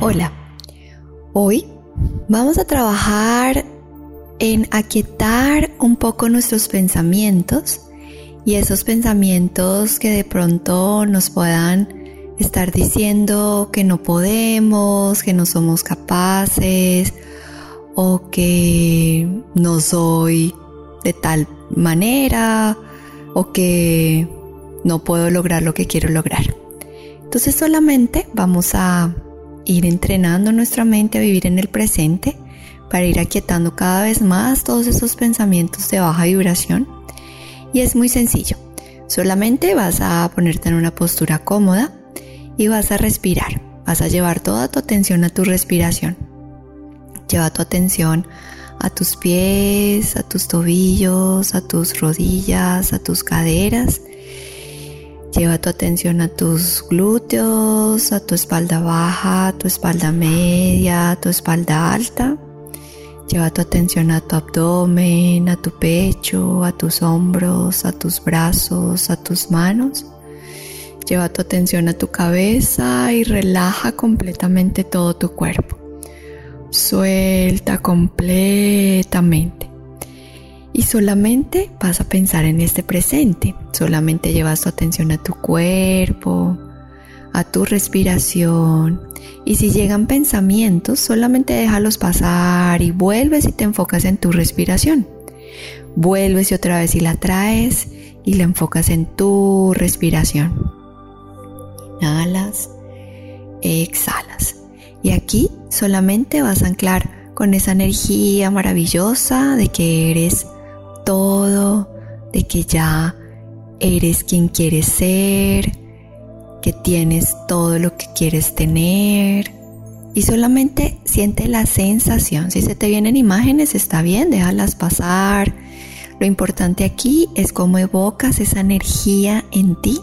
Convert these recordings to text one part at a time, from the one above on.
Hola. Hoy vamos a trabajar en aquietar un poco nuestros pensamientos y esos pensamientos que de pronto nos puedan estar diciendo que no podemos, que no somos capaces o que no soy de tal manera o que no puedo lograr lo que quiero lograr. Entonces solamente vamos a ir entrenando nuestra mente a vivir en el presente para ir aquietando cada vez más todos esos pensamientos de baja vibración. Y es muy sencillo. Solamente vas a ponerte en una postura cómoda y vas a respirar. Vas a llevar toda tu atención a tu respiración. Lleva tu atención a tus pies, a tus tobillos, a tus rodillas, a tus caderas Lleva tu atención a tus glúteos, a tu espalda baja, a tu espalda media, a tu espalda alta. Lleva tu atención a tu abdomen, a tu pecho, a tus hombros, a tus brazos, a tus manos. Lleva tu atención a tu cabeza y relaja completamente todo tu cuerpo. Suelta completamente y solamente vas a pensar en este presente. Solamente llevas tu atención a tu cuerpo, a tu respiración. Y si llegan pensamientos, solamente déjalos pasar y vuelves y te enfocas en tu respiración. Vuelves y otra vez y la traes y la enfocas en tu respiración. Inhalas, exhalas. Y aquí solamente vas a anclar con esa energía maravillosa de que eres todo, de que ya eres quien quieres ser, que tienes todo lo que quieres tener. Y solamente siente la sensación. Si se te vienen imágenes, está bien, déjalas pasar. Lo importante aquí es cómo evocas esa energía en ti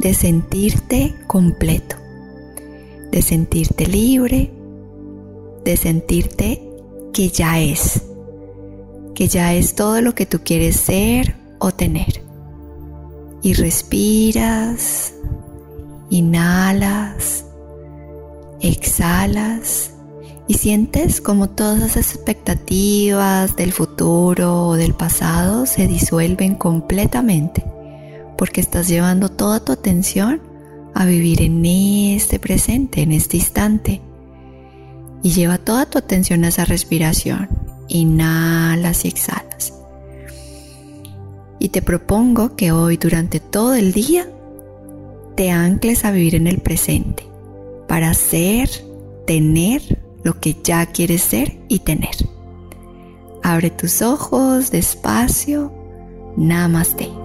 de sentirte completo, de sentirte libre, de sentirte que ya es ya es todo lo que tú quieres ser o tener. Y respiras, inhalas, exhalas y sientes como todas las expectativas del futuro o del pasado se disuelven completamente porque estás llevando toda tu atención a vivir en este presente, en este instante. Y lleva toda tu atención a esa respiración inhalas y exhalas. Y te propongo que hoy durante todo el día te ancles a vivir en el presente para ser, tener lo que ya quieres ser y tener. Abre tus ojos despacio. Namaste.